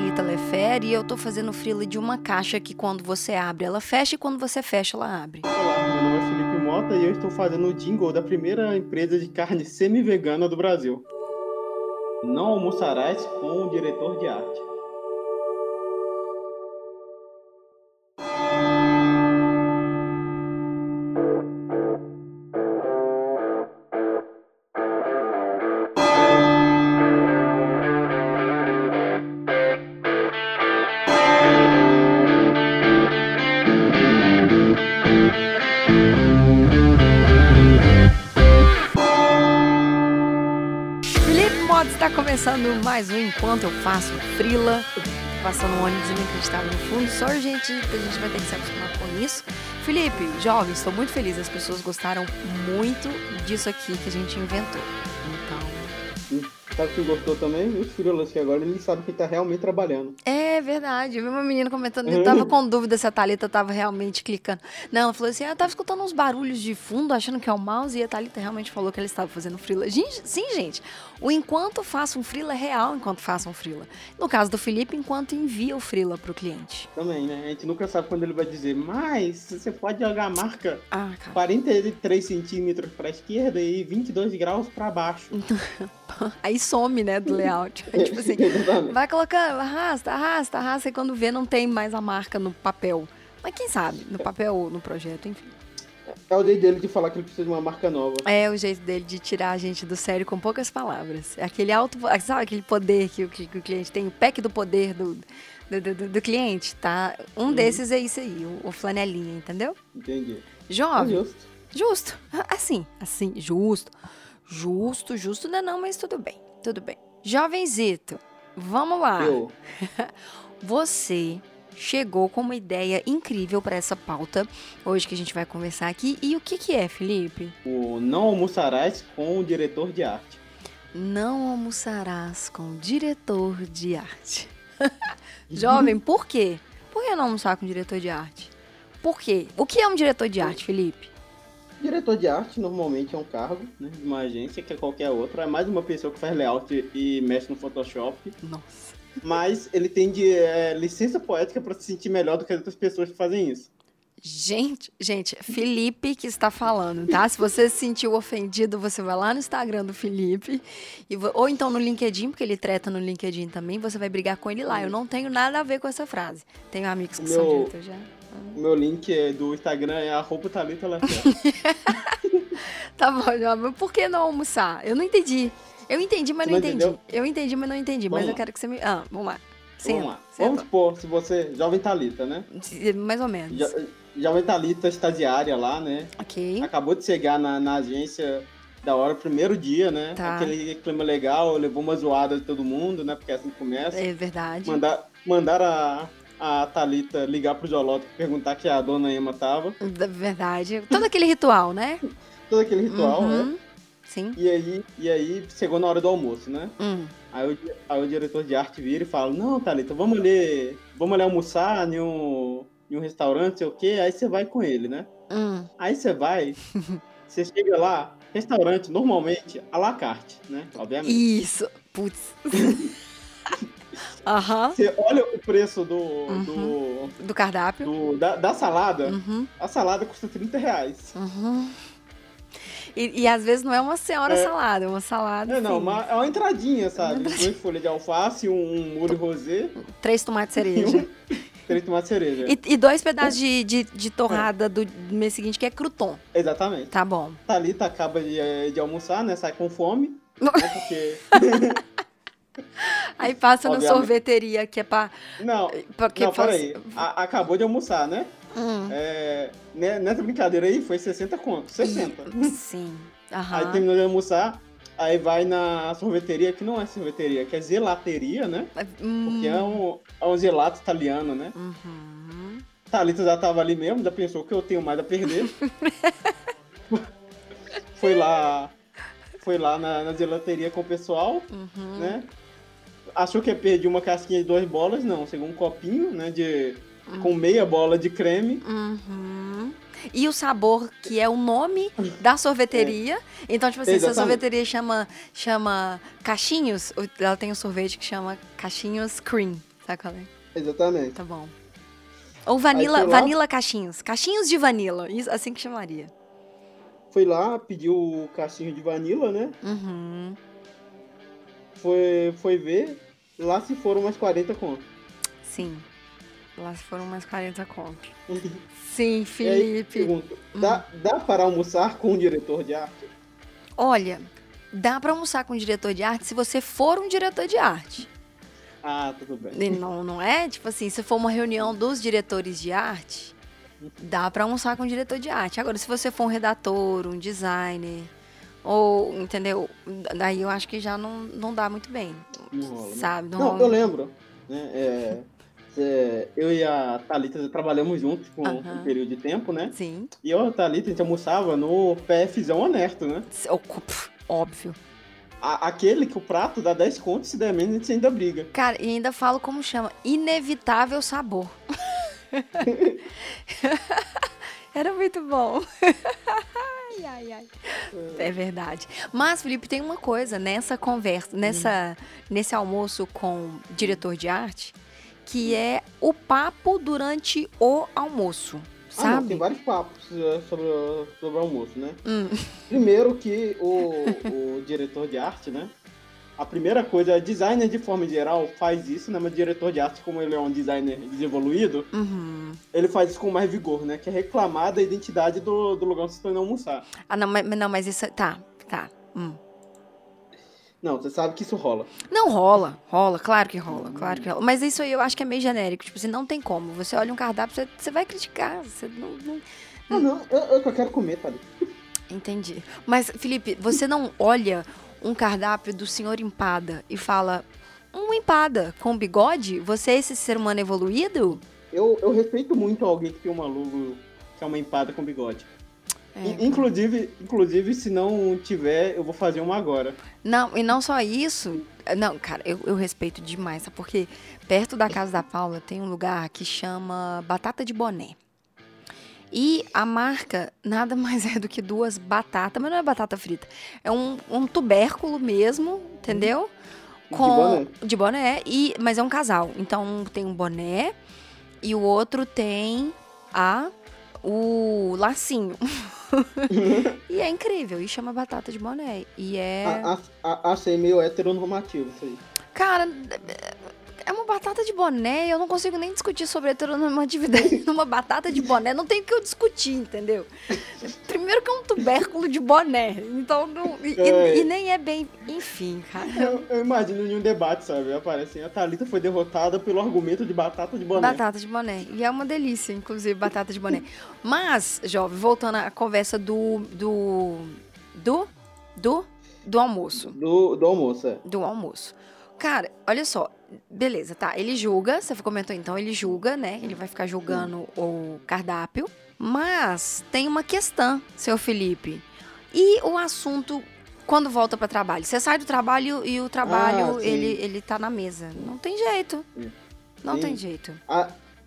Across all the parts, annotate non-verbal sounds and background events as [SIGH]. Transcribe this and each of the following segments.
Thalita Lefere e eu tô fazendo frila de uma caixa que quando você abre ela fecha e quando você fecha ela abre. Olá, meu nome é Felipe Mota e eu estou fazendo o jingle da primeira empresa de carne semi-vegana do Brasil. Não almoçarás com o diretor de arte. Começando mais um Enquanto Eu Faço Frila. Passando um ônibus inacreditável no fundo. Só, gente, a gente vai ter que se acostumar com isso. Felipe, jovens, estou muito feliz. As pessoas gostaram muito disso aqui que a gente inventou. Então. Sabe quem gostou também? Os frilas, que agora ele sabe que tá realmente trabalhando. É verdade. Eu vi uma menina comentando, eu tava com dúvida se a Thalita tava realmente clicando. Não, ela falou assim: ah, tava escutando uns barulhos de fundo, achando que é o mouse, e a Thalita realmente falou que ela estava fazendo frila. sim, gente. O enquanto faça um frila é real enquanto faça um frila. No caso do Felipe, enquanto envia o frila pro cliente. Também, né? A gente nunca sabe quando ele vai dizer, mas você pode jogar a marca ah, 43 centímetros pra esquerda e 22 graus pra baixo. [LAUGHS] Aí some, né, do layout. [LAUGHS] Tipo assim, vai colocando, arrasta, arrasta, arrasta, e quando vê não tem mais a marca no papel. Mas quem sabe, no papel ou no projeto, enfim. É o jeito dele de falar que ele precisa de uma marca nova. É o jeito dele de tirar a gente do sério com poucas palavras. É aquele alto, sabe aquele poder que o, que o cliente tem, o pack do poder do, do, do, do cliente, tá? Um uhum. desses é isso aí, o, o, flanelinha, entendeu? Entendi. Jovem. É justo. Justo. Assim, assim, justo. Justo, justo não é não, mas tudo bem, tudo bem. Jovenzito, vamos lá. Eu. [LAUGHS] Você chegou com uma ideia incrível para essa pauta hoje que a gente vai conversar aqui. E o que, que é, Felipe? O Não Almoçarás com o Diretor de Arte. Não almoçarás com o diretor de arte. [LAUGHS] Jovem, por quê? Por que não almoçar com o diretor de arte? Por quê? O que é um diretor de arte, Felipe? Diretor de arte normalmente é um cargo né, de uma agência que é qualquer outra. É mais uma pessoa que faz layout e mexe no Photoshop. Nossa mas ele tem de é, licença poética para se sentir melhor do que as outras pessoas que fazem isso. Gente, gente, Felipe que está falando, tá? Se você se sentiu ofendido, você vai lá no Instagram do Felipe, e, ou então no LinkedIn, porque ele treta no LinkedIn também, você vai brigar com ele lá. Eu não tenho nada a ver com essa frase. Tenho amigos que meu, são diretores já. O meu link é do Instagram é arroba Thalita [LAUGHS] Tá bom, mas por que não almoçar? Eu não entendi. Eu entendi, mas não, não entendi. Entendeu? Eu entendi, mas não entendi. Vamos mas lá. eu quero que você me. Ah, vamos lá. Sim, vamos lá. Vamos supor, se você. Jovem Talita, né? Mais ou menos. Jo, jovem Talita, estagiária lá, né? Ok. Acabou de chegar na, na agência da hora, primeiro dia, né? Tá. Aquele clima legal, levou uma zoada de todo mundo, né? Porque é assim começa. É verdade. Mandar, mandar a, a Thalita ligar pro Jolota perguntar que a dona Emma tava. Verdade. Todo aquele ritual, né? [LAUGHS] Todo aquele ritual, uhum. né? Sim. E aí, e aí chegou na hora do almoço, né? Hum. Aí, o, aí o diretor de arte vira e fala, não, Thalita, vamos ali, vamos ali almoçar em um, em um restaurante, sei o quê, aí você vai com ele, né? Hum. Aí você vai, [LAUGHS] você chega lá, restaurante, normalmente, à la carte, né? Obviamente. Isso, putz. [LAUGHS] Aham. Você olha o preço do. Uhum. Do, do cardápio. Do, da, da salada. Uhum. A salada custa 30 reais. Uhum. E, e, às vezes não é uma senhora é, salada, é uma salada. É, não, uma, é uma entradinha, sabe? Duas folhas de alface, um, molho rosé. Três tomates cereja. [LAUGHS] três tomates cereja. E, e, dois pedaços de, de, de torrada é. do mês seguinte, que é crouton. Exatamente. Tá bom. Thalita acaba de, eh, de almoçar, né? Sai com fome. Né? Porque. [LAUGHS] [LAUGHS] [LAUGHS] Aí passa Obviamente. na sorveteria, que é pra. Não, porque não, peraí. A, acabou de almoçar, né? Hum. É, né, nessa brincadeira aí foi 60 conto. 60. Sim. Uhum. Aí terminou de almoçar, aí vai na sorveteria, que não é sorveteria, que é zelateria, né? Hum. Porque é um, é um gelato italiano, né? Uhum. Thalita já tava ali mesmo, já pensou que eu tenho mais a perder. [LAUGHS] foi lá. Foi lá na, na gelateria com o pessoal, uhum. né? Achou que ia perder uma casquinha de duas bolas, não, chegou um copinho, né? De com meia bola de creme. Uhum. E o sabor, que é o nome da sorveteria. É. Então, tipo assim, Exatamente. se a sorveteria chama, chama Caixinhos, ela tem um sorvete que chama Caixinhos Cream. Sabe qual é? Exatamente. Tá bom. Ou vanila, vanila caixinhos. Caixinhos de vanila. Isso, assim que chamaria. Fui lá, pediu o caixinho de vanila, né? Uhum. Foi, foi ver, lá se foram umas 40 contas. Sim. Lá se foram mais 40 contos. [LAUGHS] Sim, E aí, Felipe. pergunto, dá, dá para almoçar com o diretor de arte? Olha, dá pra almoçar com o diretor de arte se você for um diretor de arte. Ah, tudo bem. Não, não é? Tipo assim, se for uma reunião dos diretores de arte, dá pra almoçar com o diretor de arte. Agora, se você for um redator, um designer, ou, entendeu? Daí eu acho que já não, não dá muito bem. Não rola, né? Sabe? Não, Não, rola. eu lembro. Né? É, é, eu e a Thalita trabalhamos juntos por um Aham. período de tempo, né? Sim. E eu e a Thalita, a gente almoçava no PFzão honesto, né? Óbvio. A- aquele que o prato dá 10 contos, se der menos, a gente ainda briga. Cara, e ainda falo como chama. Inevitável sabor. [LAUGHS] [LAUGHS] Era muito bom. [LAUGHS] ai, ai, ai. É verdade. Mas, Felipe, tem uma coisa nessa conversa, nessa, nesse almoço com o diretor de arte, que é o papo durante o almoço. Ah, não, Sabe? tem vários papos é, sobre, o- sobre o almoço, né? Hum. Primeiro que o, o diretor de arte, né? A primeira coisa, designer de forma geral faz isso, né? Mas diretor de arte, como ele é um designer desenvolvido, Uhum. ele faz isso com mais vigor, né? Que é reclamar da identidade do, do lugar onde você está indo almoçar. Ah, não, mas, não, mas isso. Tá, tá. Hum. Não, você sabe que isso rola. Não rola, rola, claro que rola, claro que rola. Mas isso aí eu acho que é meio genérico. Tipo assim, não tem como. Você olha um cardápio, você, você vai criticar. Você não, não- Ah, não, eu, eu só quero comer, tá? Entendi. Mas, Felipe, você não olha um cardápio do senhor empada e fala. Um empada com bigode? Você é esse ser humano evoluído? Eu, eu respeito muito alguém que tem uma logo que é uma empada com bigode. É. In- Inclusive, inclusive, se não tiver, eu vou fazer uma agora. Não, e não só isso. Não, cara, eu, eu respeito demais, sabe? Porque perto da casa da Paula tem um lugar que chama Batata de Boné. E a marca nada mais [LAUGHS] é do que duas batatas, mas não é batata frita. É um, um tubérculo mesmo, entendeu? De Com, boné. de boné, e, mas é um casal. Então um tem um boné e o outro tem a o lacinho. [LAUGHS] e é incrível, e chama batata de boné. E é. Achei meio heteronormativo isso aí. Cara, é uma batata de boné e eu não consigo nem discutir sobre heteronormatividade [LAUGHS] numa batata de boné. Não tem o que eu discutir, entendeu? Primeiro que é um tubérculo de boné. Então, não, e, e- É. e nem é bem. Enfim, cara. Eu, eu imagino em um debate, sabe? Aparece assim, a Thalita foi derrotada pelo argumento de batata de boné. Batata de boné. E é uma delícia, inclusive, batata de boné. Mas, jovem, voltando à conversa do. do. do. do, do almoço. Do, do almoço, é. do almoço. Cara, olha só. Beleza, tá. Ele julga, você comentou então, ele julga, né? Ele vai ficar julgando o cardápio. Mas tem uma questão, seu Felipe. E o assunto quando volta para trabalho? Você sai do trabalho e o trabalho, Ah, ele, ele tá na mesa. Não tem jeito. Sim. Não Sim. tem jeito.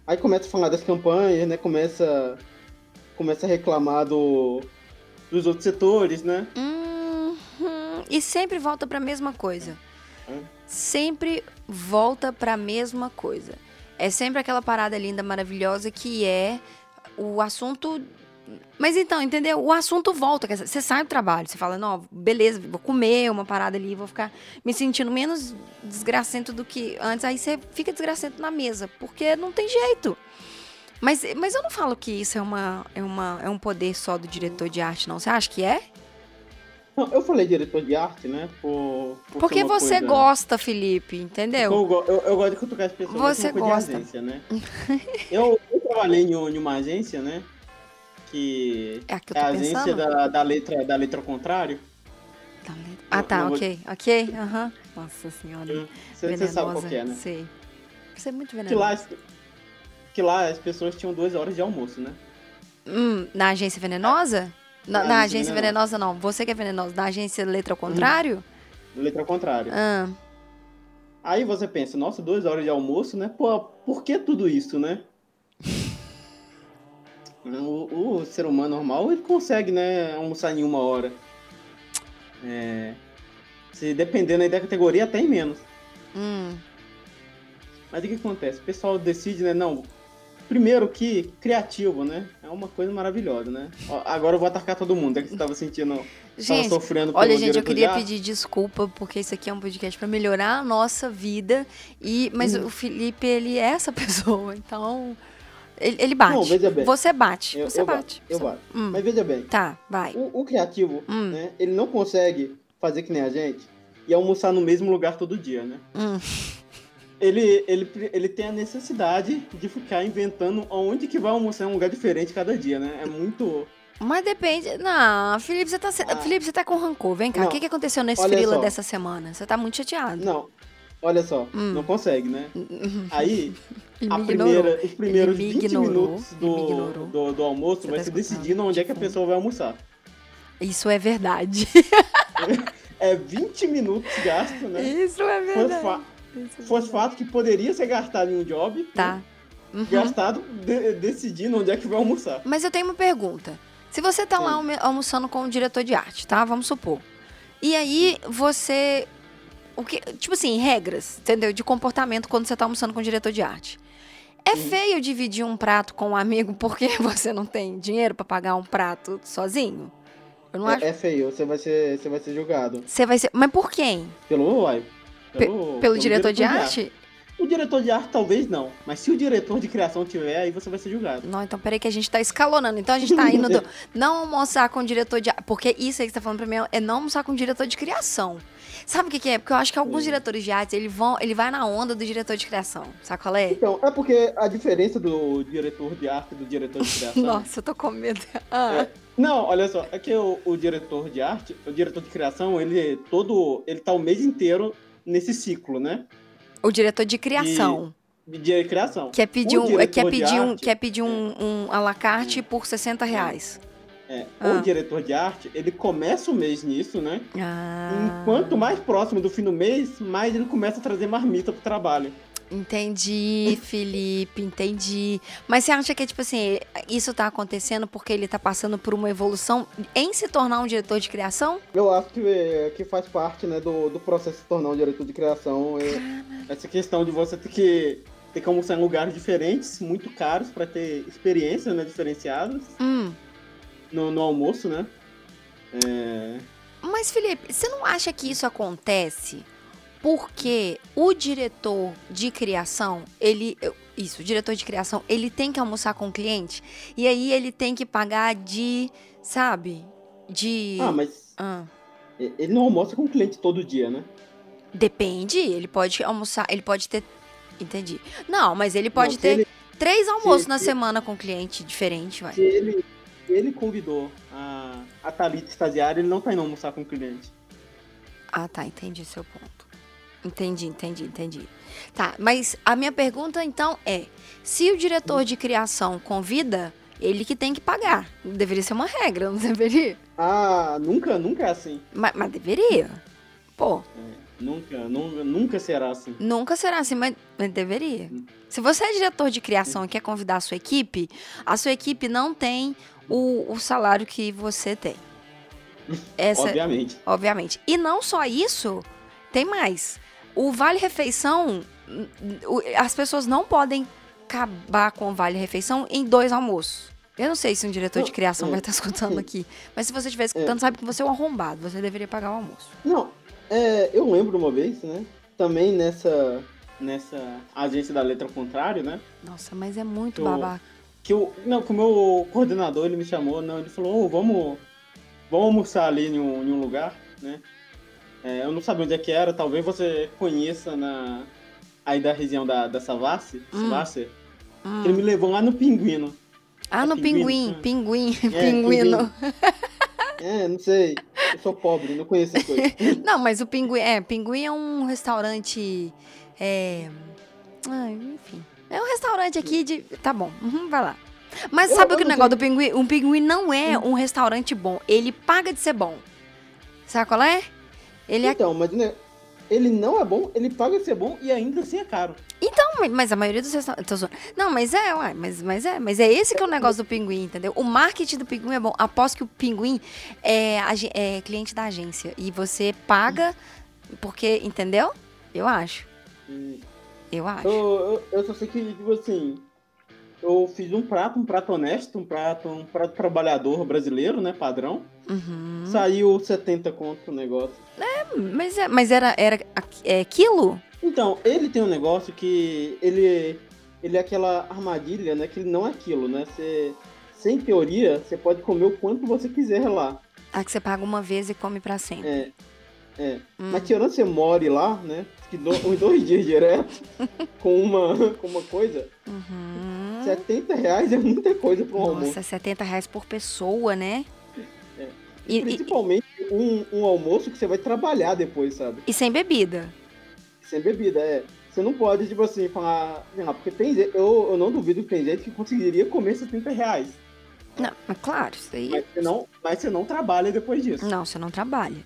Aí começa a falar das campanhas, né? Começa, começa a reclamar do, dos outros setores, né? Uhum. E sempre volta para a mesma coisa. É. Sempre volta para a mesma coisa. É sempre aquela parada linda, maravilhosa que é o assunto. Mas então, entendeu? O assunto volta. Você sai do trabalho, você fala, não, beleza, vou comer uma parada ali, vou ficar me sentindo menos desgracento do que antes. Aí você fica desgracento na mesa, porque não tem jeito. Mas, mas eu não falo que isso é, uma, é, uma, é um poder só do diretor de arte, não. Você acha que é? Não, eu falei diretor de arte, né? Por, por Porque você coisa- gosta, Felipe, entendeu? Eu, eu, eu gosto de cutucar as pessoas. Você é coisa gosta. De agência, né? [LAUGHS] eu, eu trabalhei em, um- em uma agência, né? Que É a que eu é a agência da, da, letra, da letra ao contrário. Lendo. Ah, tá, vou- ok, ok, aham. Nossa senhora, Você venenosa. você sabe qual que é, né? Sei. Você é muito Que venenosa. lá, as- que lá as pessoas tinham duas horas de almoço, né? Hum, na agência venenosa? Na, Na na agência agência venenosa. não. Você que é venenosa. Na agência letra ao contrário? Letra ao contrário. Ah, Aí você pensa, nossa, duas horas de almoço, né? Pô, por que tudo isso, né? O, o ser humano normal, ele consegue, né, almoçar em uma hora. É, se dependendo aí da categoria, até em menos. hum. Mas o que acontece? O pessoal decide, né? Não, primeiro que criativo, né? Uma coisa maravilhosa, né? Agora eu vou atacar todo mundo, é que você tava sentindo, Gente, tava sofrendo Olha, gente, eu queria arte. pedir desculpa, porque isso aqui é um podcast pra melhorar a nossa vida. E, mas Hum. o Felipe, ele é essa [LAUGHS] pessoa, então. Ele, ele bate. Não, veja bem. Você bate. Eu, você eu bate. bato, eu Você- bato. Hum, Mas veja bem, Tá, vai. o, o criativo, Hum. né? Ele não consegue fazer que nem a gente e almoçar no mesmo lugar todo dia, né? Hum. Ele, ele, ele tem a necessidade de ficar inventando onde que vai almoçar em um lugar diferente cada dia, né? É muito... Mas depende. Não, Felipe, você tá, se- Ah. Felipe, você tá com rancor. Vem cá, o que, que aconteceu nesse frila dessa semana? Você tá muito chateado. Não, olha só, Hum. não consegue, né? [LAUGHS] Aí, a primeira, os primeiros Ele me 20 ignorou, minutos do, do, do almoço Você vai tá escutando, decidindo onde é que a tipo. pessoa vai almoçar. Isso é verdade. [LAUGHS] É 20 minutos gasto, né? Isso é verdade. É Fosfato que poderia ser gastado em um job, né? Tá. Uhum. gastado de- decidindo onde é que vai almoçar. Mas eu tenho uma pergunta. Se você tá lá almoçando com o diretor de arte, tá? Vamos supor. E aí você. O que, tipo assim, regras, entendeu? De comportamento quando você tá almoçando com o diretor de arte. É Hum. feio dividir um prato com um amigo porque [LAUGHS] você não tem dinheiro pra pagar um prato sozinho? Eu não acho. É, é feio, você vai ser, você vai ser julgado. Você vai ser. Mas por quem? Pelo, uai, Pe- Pelo, diretor, de arte? O diretor de arte talvez não, mas se o diretor de criação tiver, aí você vai ser julgado. Não, então peraí que a gente tá escalonando. Então a gente tá indo do [LAUGHS] não almoçar com o diretor de arte. Porque isso aí que você tá falando pra mim é não almoçar com o diretor de criação. Sabe o que, que é? Porque eu acho que alguns diretores de arte, ele, vão, ele vai na onda do diretor de criação. Sabe qual é? Então, é porque a diferença do diretor de arte e do diretor de [LAUGHS] criação. Nossa, eu tô com medo. Ah. É. Não, olha só, é que o, o diretor de arte, o diretor de criação, ele todo, ele tá o mês inteiro nesse ciclo, né? O diretor de criação. De, de criação. Quer pedir, um, quer pedir, um, arte- quer pedir um, um à la carte por 60 reais. É, Ah. O diretor de arte, ele começa o mês nisso, né? Ah. Enquanto mais próximo do fim do mês, mais ele começa a trazer marmita pro trabalho. Entendi, Felipe, entendi. Mas você acha que, tipo assim, isso tá acontecendo porque ele tá passando por uma evolução em se tornar um diretor de criação? Eu acho que, é, que faz parte né, do, do processo de se tornar um diretor de criação. É, essa questão de você ter que, ter que almoçar em lugares diferentes, muito caros, para ter experiências né, diferenciadas Hum. no, no almoço, né? É, Mas, Felipe, você não acha que isso acontece porque o diretor de criação, ele. Isso, o diretor de criação, ele tem que almoçar com o cliente e aí ele tem que pagar de. Sabe? De. Ah, mas Ah. ele não almoça com o cliente todo dia, né? Depende, ele pode almoçar, ele pode ter. Entendi. Não, mas ele pode Não, ter ele- três almoços se- na se- semana com cliente diferente, vai. Se ele, ele convidou a, a Thalita estagiária, ele não tá indo almoçar com o cliente. Ah, tá, entendi seu ponto. Entendi, entendi, entendi. Tá, mas a minha pergunta então é: se o diretor de criação convida, ele que tem que pagar. Deveria ser uma regra, não deveria? Ah, nunca, nunca é assim. Mas, mas deveria. Pô, Nunca, nunca, nunca será assim. nunca será assim, mas, mas deveria. Se você é diretor de criação e quer convidar a sua equipe, a sua equipe não tem o, o salário que você tem. [LAUGHS] Essa, Obviamente. obviamente. E não só isso, tem mais. O Vale Refeição, as pessoas não podem acabar com o Vale Refeição em dois almoços. Eu não sei se um diretor de criação é. vai estar escutando aqui, mas se você estiver escutando, sabe que você é um arrombado, você deveria pagar o almoço. Não, é, eu lembro uma vez, né? Também nessa, nessa agência da letra ao contrário, né? Nossa, mas é muito Eu- babaca. Que o, não, que o meu coordenador ele me chamou, não, ele falou, "Ô, vamos, vamos almoçar ali em um, em um lugar, né? É, eu não sabia onde é que era, talvez você conheça na aí da região da, da Savassi, Hum. Savassi, Hum. ele me levou lá no Pinguino. Ah, é no pinguim, pinguim, pinguim, É, [LAUGHS] pinguino. É, não sei, eu sou pobre, não conheço as coisas. [LAUGHS] Não, mas o pinguim, é, pinguim é um restaurante, é, ai, enfim, é um restaurante aqui de, tá bom, uhum, vai lá. Mas Eu- sabe eu o que o negócio do pinguim? Um pinguim não é um restaurante bom, ele paga de ser bom. Sabe qual é? Ele é Então, mas né, ele não é bom, ele paga ser bom e ainda assim é caro. Não, mas a maioria dos restaurantes. Não, mas é, uai, mas, mas é. Mas é esse que é o negócio do pinguim, entendeu? O marketing do pinguim é bom. Após que o pinguim é, é cliente da agência. E você paga porque, entendeu? Eu acho. Hum, Eu acho. Eu, eu, eu só sei que, tipo assim, eu fiz um prato, um prato honesto, um prato, um prato trabalhador brasileiro, né, padrão. Uhum. Saiu 70 conto o negócio. Mas, é- mas era, era é, quilo? Então, ele tem um negócio que ele, ele é aquela armadilha, né, que ele não é aquilo, né? Você, sem teoria, você pode comer o quanto você quiser lá. Ah, que você paga uma vez e come pra sempre. É, é. Hum. Mas tirando você more lá, né, que do, uns dois [LAUGHS] dias direto, com uma, com uma coisa, Uhum. 70 reais é muita coisa para um almoço. Nossa, 70 reais por pessoa, né? E, e- Principalmente um, um almoço que você vai trabalhar depois, sabe? e sem bebida. Sem bebida, é. Você não pode, tipo assim, falar. Ah, porque tem gente, eu, eu não duvido que tem gente que conseguiria comer 70 reais. Não, mas claro, isso aí. Mas você não, mas você não trabalha depois disso. Não, você não trabalha.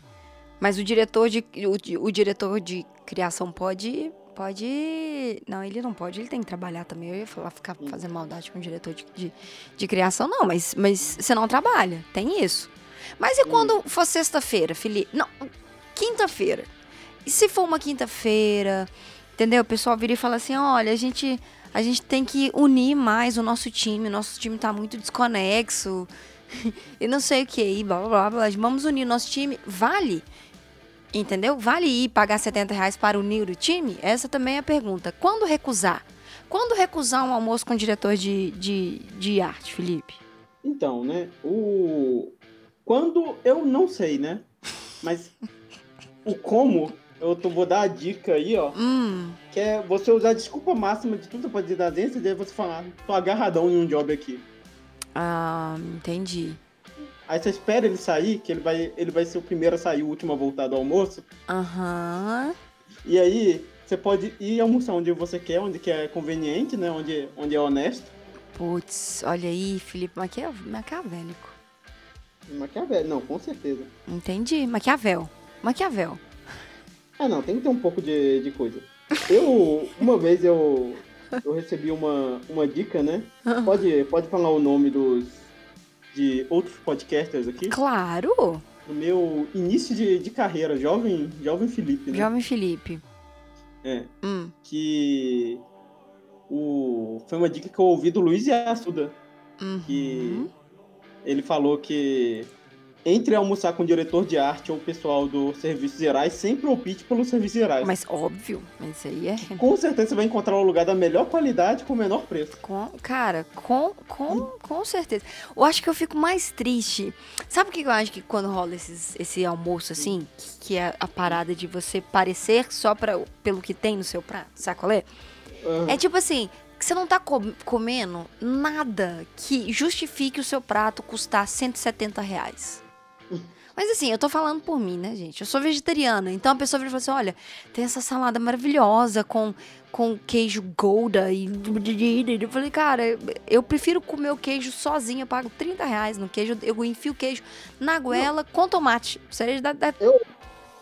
Mas o diretor de o, o diretor de criação pode pode não, ele não pode, ele tem que trabalhar também. Eu ia falar ficar fazendo maldade com o diretor de, de, de criação, não, mas mas você não trabalha, tem isso. Mas e quando for sexta-feira, Felipe? Não, quinta-feira. E se for uma quinta-feira, entendeu? O pessoal vira e fala assim: "Olha, a gente a gente tem que unir mais o nosso time, o nosso time tá muito desconexo." [LAUGHS] e não sei o que, e blá blá blá, blá. Vamos unir o nosso time. Vale? Entendeu? Vale ir pagar 70 reais para unir o time? Essa também é a pergunta. Quando recusar? Quando recusar um almoço com o diretor de, de, de arte, Felipe? Então, né? O. Quando eu não sei, né? Mas o como, eu tô, vou dar a dica aí, ó. Hum, Que é você usar a desculpa máxima de tudo pode dizer da agência e você falar, tô agarradão em um job aqui. ah, entendi. Aí você espera ele sair, que ele vai, ele vai ser o primeiro a sair, o último a voltar do almoço. Aham. E aí, você pode ir almoçar onde você quer, onde que é conveniente, né? Onde, onde é honesto. Putz, olha aí, Felipe Maquia- Maquiavélico. Maquiavel, não, com certeza. Entendi. Maquiavel. Maquiavel. Ah, não, tem que ter um pouco de, de coisa. Eu, uma vez eu, eu recebi uma, uma dica, né? Pode, pode falar o nome dos, de outros podcasters aqui. Claro. No meu início de, de carreira, jovem, jovem Felipe, né? Jovem Felipe. É, Hum. que o, foi uma dica que eu ouvi do Luiz Assuda. Uhum. que ele falou que entre almoçar com o diretor de arte ou o pessoal do Serviços Gerais, sempre opte pelos Serviços Gerais. Mas óbvio, mas isso aí é. Com certeza você vai encontrar um lugar da melhor qualidade com o menor preço. Com, cara, com, com, com certeza. Eu acho que eu fico mais triste. Sabe o que eu acho que quando rola esses, esse almoço assim, que, que é a parada de você parecer só pra, pelo que tem no seu prato, sabe qual é? Aham. É tipo assim, que você não tá com- comendo nada que justifique o seu prato custar 170 reais. Mas assim, eu tô falando por mim, né, gente? Eu sou vegetariana, então a pessoa vira e fala assim: olha, tem essa salada maravilhosa com, com queijo Gouda e. Eu falei, cara, eu prefiro comer o queijo sozinho, eu pago 30 reais no queijo, eu enfio o queijo na goela com tomate. Seria da, da,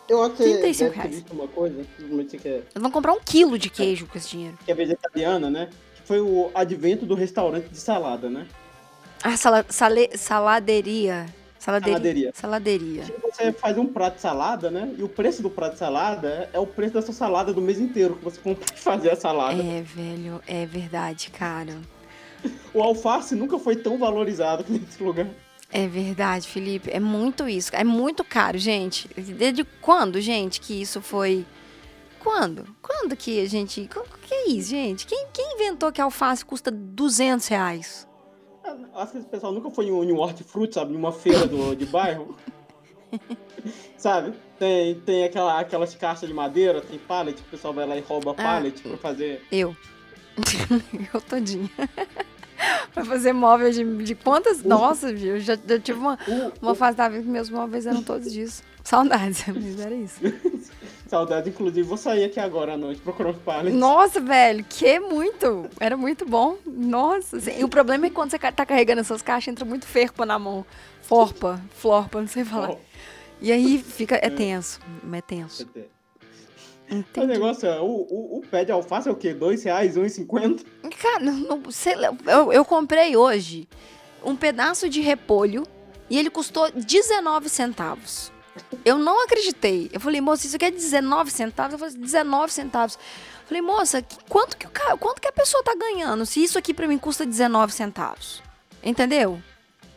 Eu acho que você 35 deve ter reais. uma coisa, provavelmente você quer, Vão comprar um quilo de queijo com esse dinheiro. que é vegetariana, né? Foi o advento do restaurante de salada, né? Ah, sala, sale, saladeria. Saladeria. Saladeria. Saladeria. Que você faz um prato de salada, né? E o preço do prato de salada é o preço da sua salada do mês inteiro que você [LAUGHS] compra pra fazer a salada. É, velho, é verdade, cara. O alface nunca foi tão valorizado [LAUGHS] nesse lugar. É verdade, Felipe. É muito isso. É muito caro, gente. Desde quando, gente, que isso foi. Quando? Quando que a gente. O que é isso, gente? Quem, quem inventou que alface custa 200 reais? Acho que esse pessoal nunca foi em um, em um hortifruti, sabe? Em uma feira do, de bairro. [LAUGHS] sabe? Tem, tem aquela, aquelas caixas de madeira, tem pallet, o pessoal vai lá e rouba pallet pra fazer. Eu. [LAUGHS] eu todinha. [LAUGHS] pra fazer móveis de, de quantas. Nossa, viu? Eu já, já tive uma, O- uma fase da vida que meus móveis eram todos disso. Saudades, mas era isso. Saudade, inclusive, vou sair aqui agora à noite procurando pallet. Nossa, velho, que muito. Era muito bom. Nossa. assim, E o problema é que quando você tá carregando essas caixas, entra muito ferpa na mão. Forpa, florpa, não sei falar. E aí fica. É tenso. É tenso. O Entendi. negócio é, o, o, o pé de alface é o quê? Dois reais, um e cinquenta? Cara, não- sei lá, eu, eu comprei hoje um pedaço de repolho e ele custou 19 centavos. Eu não acreditei. Eu falei, moça, isso aqui é 19 centavos? Eu falei, 19 centavos. Falei, moça, quanto que, o ca- quanto que a pessoa tá ganhando? Se isso aqui pra mim custa 19 centavos. Entendeu?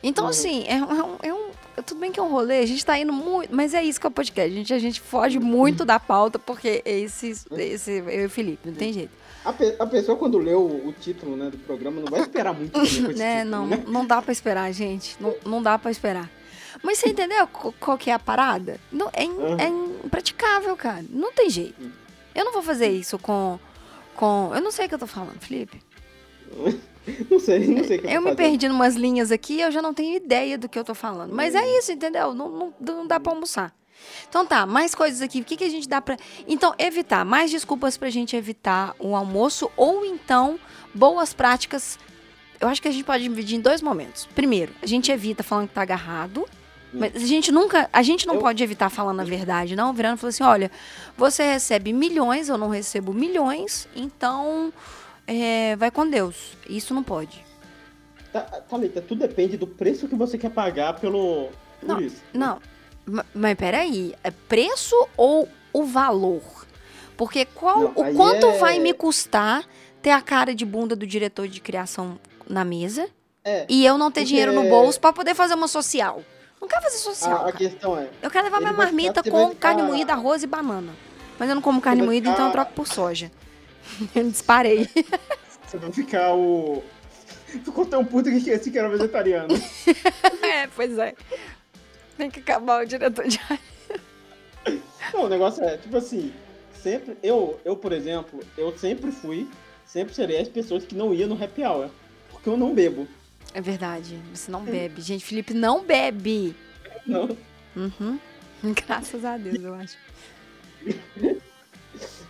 Então, Uhum. assim, é, um- é um, é um- Tudo bem que é um rolê, a gente tá indo muito. Mas é isso que é o podcast. A gente, a gente foge muito da pauta, porque esse, esse. Eu e o Felipe, não tem jeito. A, pe- a pessoa, quando lê o, o título né, do programa, não vai esperar muito [LAUGHS] né? título, Não, né? não dá pra esperar, gente. Não, não dá pra esperar. Mas você entendeu qual que é a parada? Não, é, in- Uhum. é impraticável, cara. Não tem jeito. Eu não vou fazer isso com. com eu não sei o que eu tô falando, Felipe. [LAUGHS] Não sei, não sei o que Eu vou me fazer. perdi em umas linhas aqui eu já não tenho ideia do que eu tô falando. Mas Hum. é isso, entendeu? Não, não, não dá pra almoçar. Então tá, mais coisas aqui. O que, que a gente dá pra. Então, evitar. Mais desculpas pra gente evitar o almoço. Ou então, boas práticas. Eu acho que a gente pode dividir em dois momentos. Primeiro, a gente evita falando que tá agarrado. Mas a gente nunca. A gente não Eu- pode evitar falando a verdade, não. Virando e falando assim: olha, você recebe milhões, eu não recebo milhões, então. é, vai com Deus. Isso não pode. Tá, Thalita, tudo depende do preço que você quer pagar pelo, por Não, isso. Não, ma- mas peraí, é preço ou o valor? Porque qual, Não, o quanto é- vai me custar ter a cara de bunda do diretor de criação na mesa É, e eu não ter dinheiro no bolso pra poder fazer uma social? Não quero fazer social. a, a cara. questão é, Eu quero levar minha marmita ficar- com carne ficar- moída, arroz e banana. Mas eu não como carne moída, então eu troco por soja. [LAUGHS] Eu disparei. você vai ficar o... [LAUGHS] Ficou tão puto que esse que era vegetariano. [LAUGHS] é, pois é. Tem que acabar o diretor de Não, o negócio é, tipo assim, sempre, eu, eu, por exemplo, eu sempre fui, sempre serei as pessoas que não iam no happy hour, porque eu não bebo. É verdade, você não bebe. Gente, Felipe não bebe. Não. Uhum. [LAUGHS] Graças a Deus, eu acho.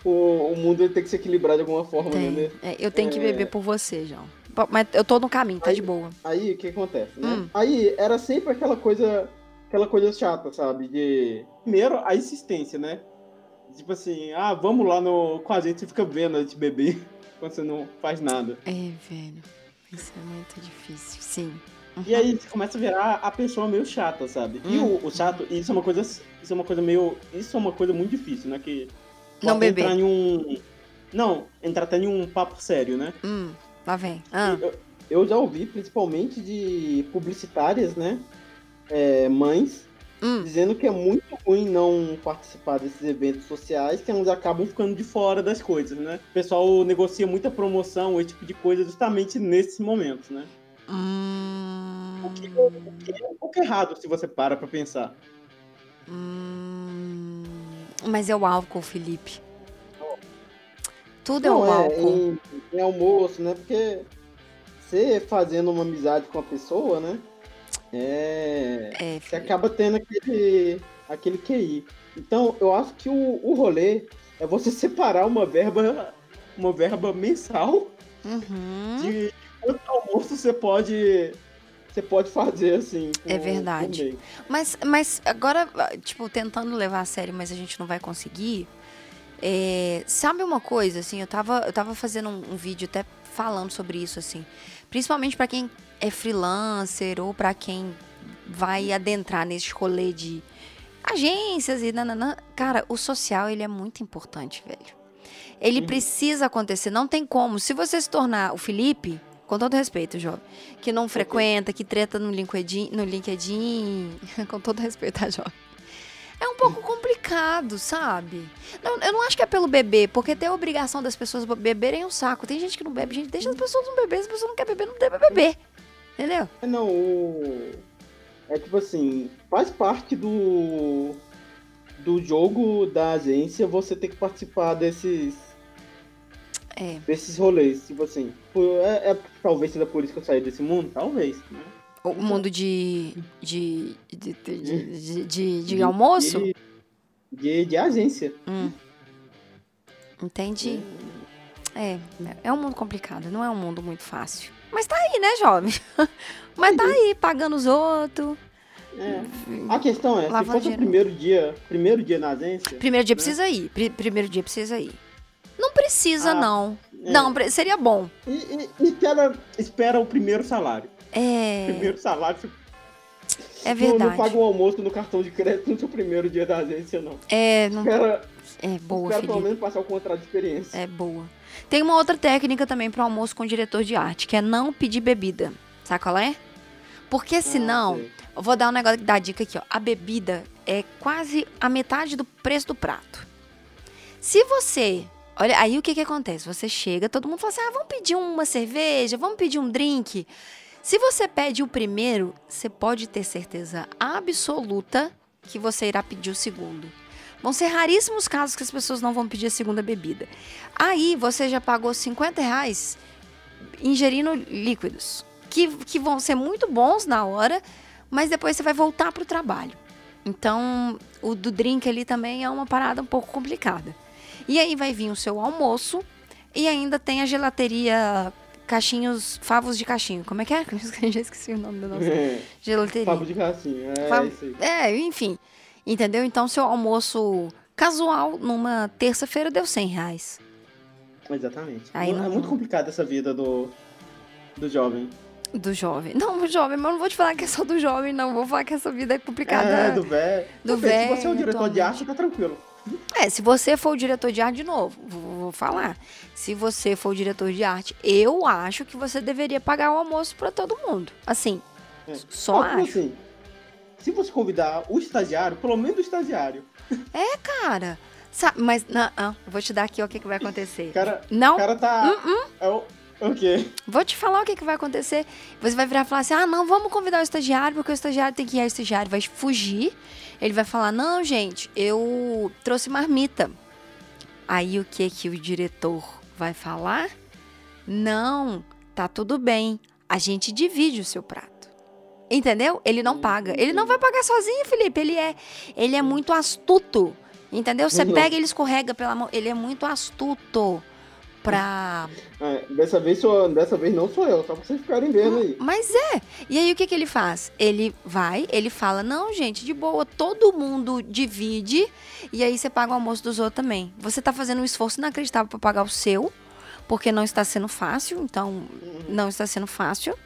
O, o mundo tem que se equilibrar de alguma forma, Tem. né? É, eu tenho que É. beber por você, João. Mas eu tô no caminho, tá de boa. Aí, o que acontece, né? Hum. Aí, era sempre aquela coisa, aquela coisa chata, sabe? De, primeiro, a insistência, né? Tipo assim, ah, vamos lá no, com a gente, você fica vendo a gente beber, [LAUGHS] quando você não faz nada. É, velho. Isso é muito difícil. Sim. E aí você começa a virar a pessoa meio chata, sabe? E o, o chato, isso é uma coisa. Isso é uma coisa meio. Isso é uma coisa muito difícil, né? Que Não beber. entrar em um. Não, entrar até em um papo sério, né? Hum, lá vem. Ah, Eu, eu já ouvi, principalmente de publicitárias, né? é, mães, hum. dizendo que é muito ruim não participar desses eventos sociais, que elas acabam ficando de fora das coisas, né? O pessoal negocia muita promoção, esse tipo de coisa, justamente nesses momentos, né? Hum, O que, o que é um pouco errado se você para pra pensar. hum. Mas é o álcool, Felipe. Tudo é Não, o é, álcool. em, em almoço, né? Porque você fazendo uma amizade com a pessoa, né? É, É, você acaba tendo aquele, aquele QI. Então, eu acho que o, o rolê é você [LAUGHS] separar uma verba, uma verba mensal Uhum. de quanto almoço você pode, você pode fazer, assim. por- É verdade. Mas, mas agora, tipo, tentando levar a sério, mas a gente não vai conseguir. é, sabe uma coisa, assim, eu tava, eu tava fazendo um, um vídeo até falando sobre isso, assim. Principalmente pra quem é freelancer ou pra quem vai adentrar nesse rolê de agências e nananã. Cara, o social, ele é muito importante, velho. Ele Uhum. precisa acontecer, não tem como. Se você se tornar o Felipe, com todo respeito, jovem, que não frequenta, que treta no LinkedIn, no LinkedIn, [LAUGHS] com todo respeito, tá, jovem? É um pouco complicado, sabe? Não, eu não acho que é pelo beber, porque tem a obrigação das pessoas beberem um saco. Tem gente que não bebe, gente, deixa as pessoas não beber, se a pessoa não quer beber, não deve beber. Entendeu? É, não, o... É tipo assim, faz parte do do jogo da agência você ter que participar desses É. desses rolês, tipo assim. É, é- talvez seja por isso que eu saí desse mundo, talvez, né? O mundo de. de. de. de, de, de- almoço? De, de, agência. Hum. Entendi. É, é um mundo complicado, não é um mundo muito fácil. Mas tá aí, né, jovem? [LAUGHS] Mas tá aí, pagando os outros. É. A questão é, se fosse o primeiro dia, primeiro dia na agência, Primeiro dia né? precisa ir. Pri- primeiro dia precisa ir. Não precisa, Ah, não. é. Não, seria bom. e, e- e espera, espera o primeiro salário. É, Primeiro salário, você é não, não verdade. paga o almoço no cartão de crédito no seu primeiro dia da agência, não. É, não, Espera, É boa, Espero pelo menos passar o contrato de experiência. É boa. Tem uma outra técnica também para almoço com diretor de arte, que é não pedir bebida. Sabe qual é? Porque senão, sei. eu vou dar um negócio da dica aqui, ó. A bebida é quase a metade do preço do prato. Se você. Olha, aí o que que acontece? Você chega, todo mundo fala assim: ah, vamos pedir uma cerveja, vamos pedir um drink. Se você pede o primeiro, você pode ter certeza absoluta que você irá pedir o segundo. Vão ser raríssimos casos que as pessoas não vão pedir a segunda bebida. Aí você já pagou 50 reais ingerindo líquidos, que, que vão ser muito bons na hora, mas depois você vai voltar para o trabalho. Então, o do drink ali também é uma parada um pouco complicada. E aí vai vir o seu almoço e ainda tem a gelateria caixinhos, favos de caixinho. Como é que é? [LAUGHS] Eu já esqueci o nome da nossa [LAUGHS] É, gelateria. Favo de racinho, é Fa- isso aí. É, enfim. Entendeu? Então, seu almoço casual numa terça-feira deu 100 reais. Exatamente. Aí é não- muito complicado essa vida do, do jovem. Do jovem. Não, do jovem, mas eu não vou te falar que é só do jovem, não. Vou falar que essa vida é complicada. É, do velho. do Depende, Se você é velho, diretor de arte, tá tranquilo. É, se você for o diretor de arte, de novo, vou, vou falar. Se você for o diretor de arte, eu acho que você deveria pagar o almoço pra todo mundo. Assim, É. só tipo acho. assim, se você convidar o estagiário, pelo menos o estagiário, Cara, sabe, mas não, não, eu vou te dar aqui o que, que vai acontecer. o cara, Não, o cara tá. Uh-uh. É o, o quê? Vou te falar o que, que vai acontecer. Você vai virar e falar assim: ah, não, vamos convidar o estagiário, porque o estagiário tem que ir. Aí o estagiário vai fugir. Ele vai falar: não, gente, eu trouxe marmita. Aí o que que o diretor vai falar? Não, tá tudo bem. A gente divide o seu prato. Entendeu? Ele não paga. Ele não vai pagar sozinho, Felipe. Ele é, ele é muito astuto. Entendeu? Você Uhum. pega e ele escorrega pela mão. Ele é muito astuto pra É, dessa, vez sou, dessa vez não sou eu, só pra vocês ficarem vendo aí. Mas é. E aí o que, que ele faz? Ele vai, ele fala: não, gente, de boa, todo mundo divide. E aí você paga o almoço dos outros também. Você tá fazendo um esforço inacreditável para pagar o seu, porque não está sendo fácil. Então, não está sendo fácil.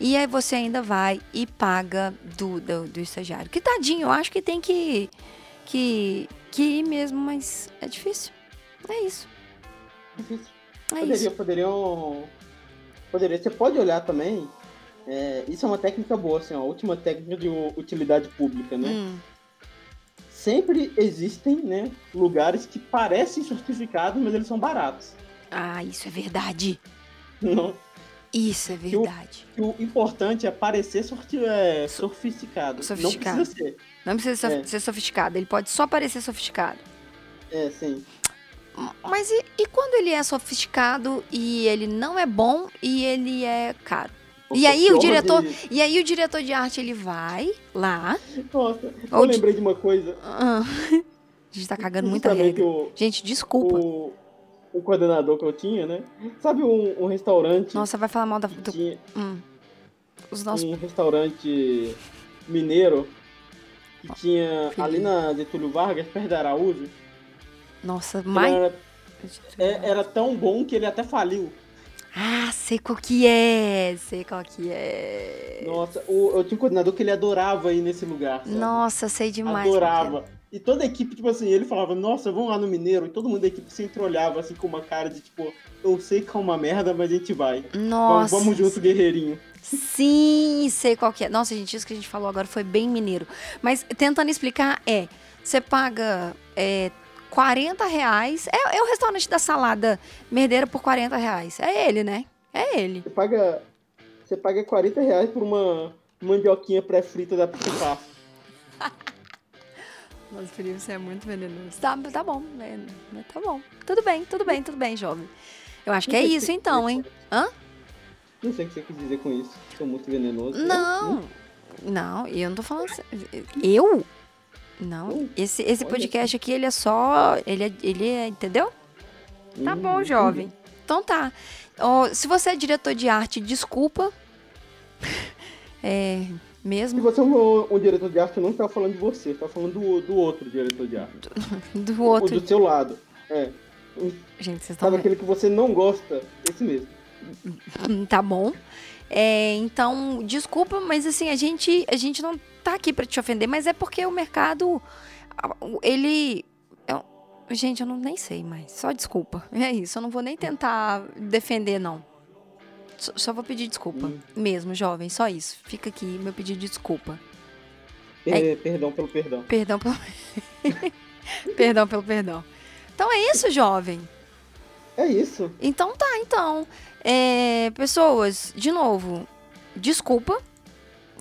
E aí você ainda vai e paga do, do, do estagiário. Que tadinho, eu acho que tem que, que, que ir mesmo, mas é difícil. É isso. Difícil. É Poderia, isso. poderiam. Poderia, você pode olhar também. é, isso é uma técnica boa, assim, ó, a última técnica de utilidade pública, né? Hum, Sempre existem, né, lugares que parecem certificados, mas eles são baratos. Ah, isso é verdade. Não, Isso é o- verdade. que o importante é parecer é, sofisticado. Sofisticado. Não precisa ser. Não precisa ser, É. ser sofisticado, ele pode só parecer sofisticado. É, sim. Mas e, e quando ele é sofisticado e ele não é bom e ele é caro? E aí o diretor, de- e aí o diretor de arte ele vai lá. Nossa, eu Ou lembrei de uma coisa. Ah, [LAUGHS] a gente tá cagando muita regra. o, Gente, desculpa. o, o coordenador que eu tinha, né? Sabe um, um restaurante Nossa, vai falar mal da do, tinha hum. Os nossos um restaurante mineiro que tinha Felipe. ali na Getúlio Vargas, perto da Araújo. Nossa, mais Era, é- era tão bom que ele até faliu. Ah, sei qual que é. Sei qual que é. Nossa, o, eu tinha um coordenador que ele adorava ir nesse lugar. sabe? Nossa, sei demais. é. Adorava. E toda a equipe, tipo assim, ele falava, nossa, vamos lá no Mineiro. E todo mundo da equipe sempre olhava assim com uma cara de tipo, eu sei que é uma merda, mas a gente vai. é. Vamos, Nossa. vamos junto, guerreirinho. Sim, sei qual que é. Nossa, gente, isso que a gente falou agora foi bem mineiro. Mas tentando explicar, é, você paga é, 40 reais. É, é o restaurante da salada merdeira por 40 reais. É ele, né? É ele. Você paga, você paga 40 reais por uma mandioquinha pré-frita da Fácil. [LAUGHS] Nossa, Felipe, você é muito venenoso. Tá, tá bom, né? Tá bom. Tudo bem, tudo bem, tudo bem, jovem. Eu acho que é isso então, hein? Hã? Não sei o que você quis dizer com isso. Sou muito venenoso. né? Não. Não, eu não tô falando. Eu? Não. Hum, Esse, esse podcast aqui, ele é só. Ele é. Ele é entendeu? Tá Hum, bom, jovem. Então tá. Ó, se você é diretor de arte, desculpa. [LAUGHS] É. Se Mesmo você é um, um diretor de arte, eu não tá falando de você, tá falando do, do outro diretor de arte. [LAUGHS] do O outro. do seu lado. É. Gente, vocês estão Sabe aquele que você não gosta? Esse mesmo. [LAUGHS] Tá bom. É, então, desculpa, mas assim, a gente, a gente não tá aqui pra te ofender, mas é porque o mercado, ele. é um- Gente, eu não nem sei mais. Só desculpa. [LAUGHS] É isso. Eu não vou nem tentar defender, não. Só, só vou pedir desculpa. Hum. Mesmo, jovem. Só isso. Fica aqui meu pedido de desculpa. Per- Perdão pelo perdão. Perdão pelo. [LAUGHS] perdão pelo perdão. Então é isso, jovem. É isso. Então tá, então. É, pessoas, de novo, desculpa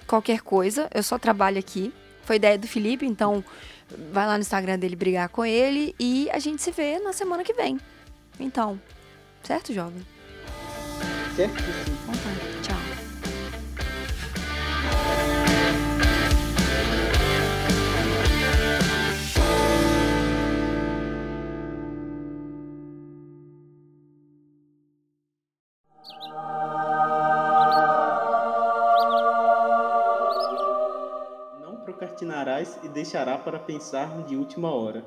qualquer coisa. Eu só trabalho aqui. Foi ideia do Felipe, então vai lá no Instagram dele brigar com ele e a gente se vê na semana que vem. Então, certo, jovem? Então tá, Procrastinarás e deixará para pensar de última hora.